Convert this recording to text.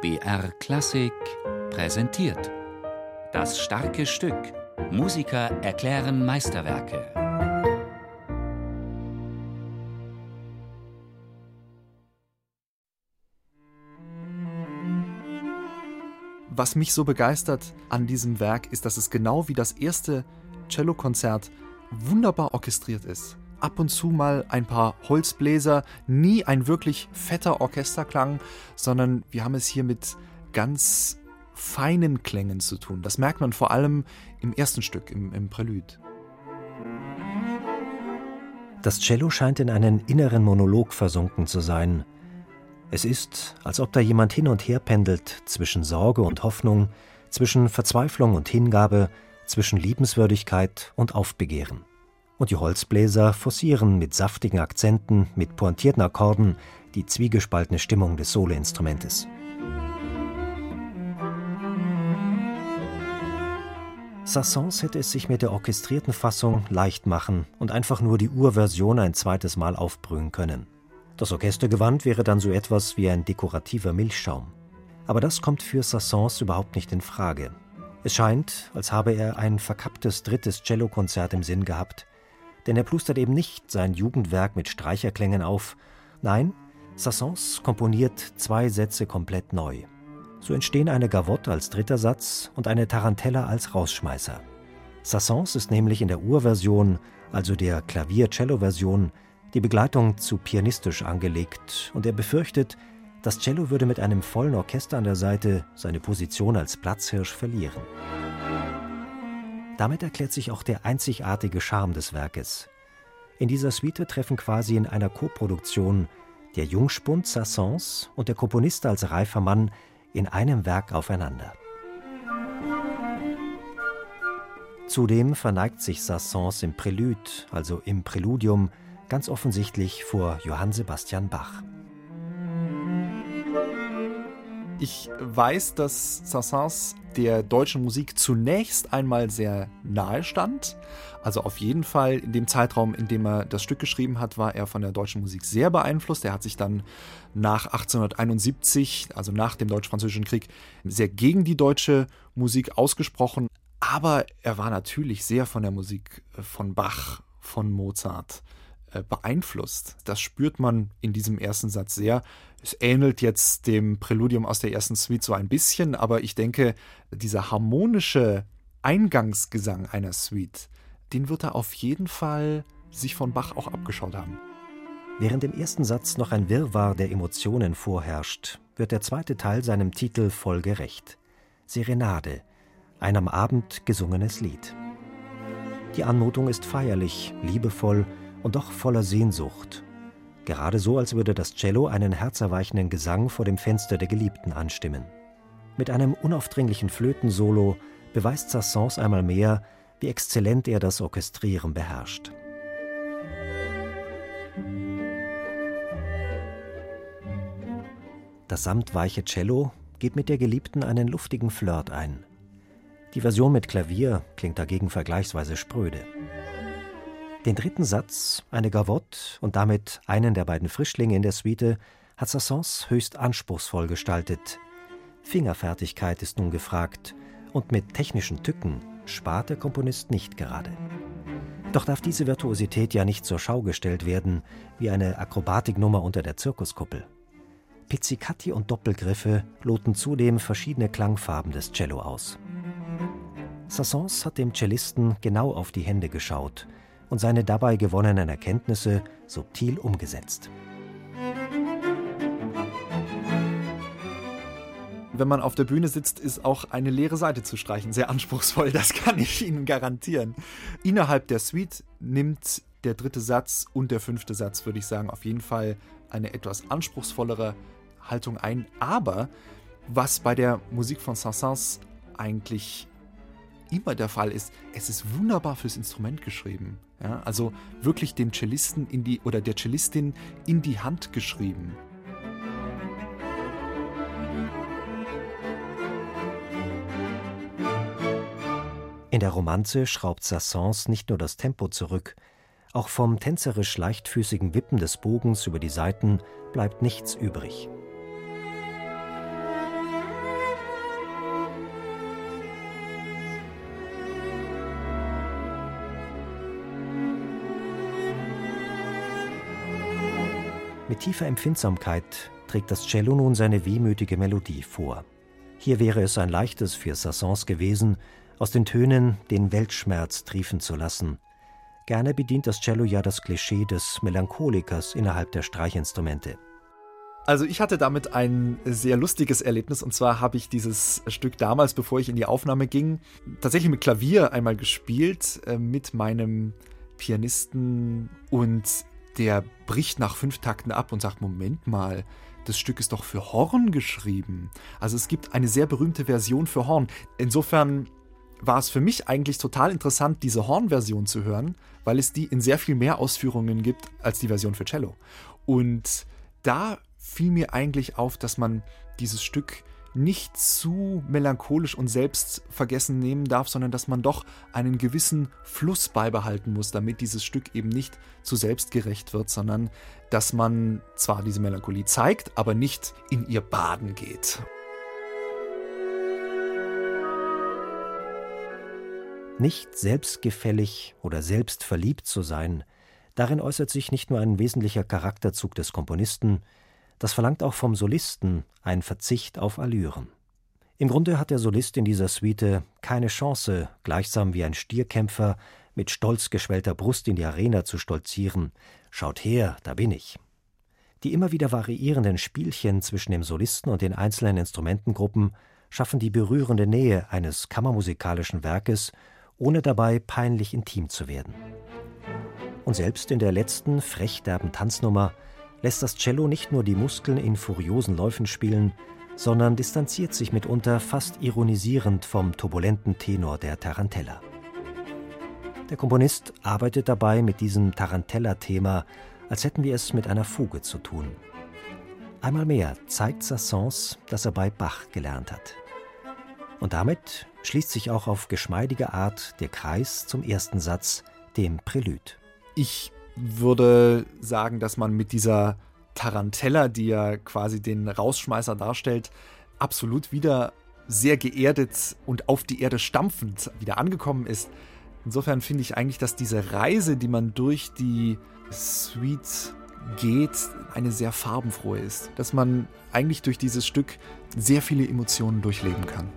BR Klassik präsentiert. Das starke Stück. Musiker erklären Meisterwerke. Was mich so begeistert an diesem Werk ist, dass es genau wie das erste Cellokonzert wunderbar orchestriert ist ab und zu mal ein paar Holzbläser, nie ein wirklich fetter Orchesterklang, sondern wir haben es hier mit ganz feinen Klängen zu tun. Das merkt man vor allem im ersten Stück, im, im Prälude. Das Cello scheint in einen inneren Monolog versunken zu sein. Es ist, als ob da jemand hin und her pendelt zwischen Sorge und Hoffnung, zwischen Verzweiflung und Hingabe, zwischen Liebenswürdigkeit und Aufbegehren und die Holzbläser forcieren mit saftigen Akzenten, mit pointierten Akkorden die zwiegespaltene Stimmung des Soloinstrumentes. Sassons hätte es sich mit der orchestrierten Fassung leicht machen und einfach nur die Urversion ein zweites Mal aufbrühen können. Das Orchestergewand wäre dann so etwas wie ein dekorativer Milchschaum. Aber das kommt für Sassons überhaupt nicht in Frage. Es scheint, als habe er ein verkapptes drittes Cellokonzert im Sinn gehabt, denn er plustert eben nicht sein Jugendwerk mit Streicherklängen auf. Nein, Sassons komponiert zwei Sätze komplett neu. So entstehen eine Gavotte als dritter Satz und eine Tarantella als Rausschmeißer. Sassons ist nämlich in der Urversion, also der Klavier-Cello-Version, die Begleitung zu pianistisch angelegt und er befürchtet, das Cello würde mit einem vollen Orchester an der Seite seine Position als Platzhirsch verlieren. Damit erklärt sich auch der einzigartige Charme des Werkes. In dieser Suite treffen quasi in einer Koproduktion der Jungspund Sassons und der Komponist als reifer Mann in einem Werk aufeinander. Zudem verneigt sich Sassons im Prälude, also im Präludium, ganz offensichtlich vor Johann Sebastian Bach. Ich weiß, dass Sassans der deutschen Musik zunächst einmal sehr nahe stand. Also auf jeden Fall in dem Zeitraum, in dem er das Stück geschrieben hat, war er von der deutschen Musik sehr beeinflusst. Er hat sich dann nach 1871, also nach dem Deutsch-Französischen Krieg, sehr gegen die deutsche Musik ausgesprochen. Aber er war natürlich sehr von der Musik von Bach, von Mozart beeinflusst. Das spürt man in diesem ersten Satz sehr. Es ähnelt jetzt dem Präludium aus der ersten Suite so ein bisschen, aber ich denke, dieser harmonische Eingangsgesang einer Suite, den wird er auf jeden Fall sich von Bach auch abgeschaut haben. Während im ersten Satz noch ein Wirrwarr der Emotionen vorherrscht, wird der zweite Teil seinem Titel folgerecht. Serenade, ein am Abend gesungenes Lied. Die Anmutung ist feierlich, liebevoll und doch voller Sehnsucht. Gerade so, als würde das Cello einen herzerweichenden Gesang vor dem Fenster der Geliebten anstimmen. Mit einem unaufdringlichen Flötensolo beweist Sassons einmal mehr, wie exzellent er das Orchestrieren beherrscht. Das samtweiche Cello geht mit der Geliebten einen luftigen Flirt ein. Die Version mit Klavier klingt dagegen vergleichsweise spröde. Den dritten Satz, eine Gavotte und damit einen der beiden Frischlinge in der Suite, hat Sassons höchst anspruchsvoll gestaltet. Fingerfertigkeit ist nun gefragt und mit technischen Tücken spart der Komponist nicht gerade. Doch darf diese Virtuosität ja nicht zur Schau gestellt werden, wie eine Akrobatiknummer unter der Zirkuskuppel. Pizzicati und Doppelgriffe loten zudem verschiedene Klangfarben des Cello aus. Sassons hat dem Cellisten genau auf die Hände geschaut und seine dabei gewonnenen Erkenntnisse subtil umgesetzt. wenn man auf der Bühne sitzt, ist auch eine leere Seite zu streichen sehr anspruchsvoll. Das kann ich Ihnen garantieren. Innerhalb der Suite nimmt der dritte Satz und der fünfte Satz, würde ich sagen, auf jeden Fall eine etwas anspruchsvollere Haltung ein. Aber was bei der Musik von Saint-Saëns eigentlich immer der Fall ist, es ist wunderbar fürs Instrument geschrieben. Ja, also wirklich dem Cellisten in die oder der Cellistin in die Hand geschrieben. In der Romanze schraubt Sassons nicht nur das Tempo zurück, auch vom tänzerisch leichtfüßigen Wippen des Bogens über die Saiten bleibt nichts übrig. Mit tiefer Empfindsamkeit trägt das Cello nun seine wehmütige Melodie vor. Hier wäre es ein leichtes für Sassons gewesen, aus den Tönen den Weltschmerz triefen zu lassen. Gerne bedient das Cello ja das Klischee des Melancholikers innerhalb der Streichinstrumente. Also ich hatte damit ein sehr lustiges Erlebnis und zwar habe ich dieses Stück damals, bevor ich in die Aufnahme ging, tatsächlich mit Klavier einmal gespielt äh, mit meinem Pianisten und der bricht nach fünf Takten ab und sagt, Moment mal, das Stück ist doch für Horn geschrieben. Also es gibt eine sehr berühmte Version für Horn. Insofern war es für mich eigentlich total interessant, diese Horn-Version zu hören, weil es die in sehr viel mehr Ausführungen gibt als die Version für Cello. Und da fiel mir eigentlich auf, dass man dieses Stück nicht zu melancholisch und selbstvergessen nehmen darf, sondern dass man doch einen gewissen Fluss beibehalten muss, damit dieses Stück eben nicht zu selbstgerecht wird, sondern dass man zwar diese Melancholie zeigt, aber nicht in ihr baden geht. Nicht selbstgefällig oder selbstverliebt zu sein, darin äußert sich nicht nur ein wesentlicher Charakterzug des Komponisten, das verlangt auch vom Solisten ein Verzicht auf Allüren. Im Grunde hat der Solist in dieser Suite keine Chance, gleichsam wie ein Stierkämpfer mit stolz geschwellter Brust in die Arena zu stolzieren. Schaut her, da bin ich. Die immer wieder variierenden Spielchen zwischen dem Solisten und den einzelnen Instrumentengruppen schaffen die berührende Nähe eines kammermusikalischen Werkes, ohne dabei peinlich intim zu werden. Und selbst in der letzten frech derben Tanznummer lässt das Cello nicht nur die Muskeln in furiosen Läufen spielen, sondern distanziert sich mitunter fast ironisierend vom turbulenten Tenor der Tarantella. Der Komponist arbeitet dabei mit diesem Tarantella-Thema, als hätten wir es mit einer Fuge zu tun. Einmal mehr zeigt Sassons, dass er bei Bach gelernt hat. Und damit schließt sich auch auf geschmeidige Art der Kreis zum ersten Satz, dem Prälude. Ich würde sagen, dass man mit dieser Tarantella, die ja quasi den Rausschmeißer darstellt, absolut wieder sehr geerdet und auf die Erde stampfend wieder angekommen ist. Insofern finde ich eigentlich, dass diese Reise, die man durch die Suite geht, eine sehr farbenfrohe ist. Dass man eigentlich durch dieses Stück sehr viele Emotionen durchleben kann.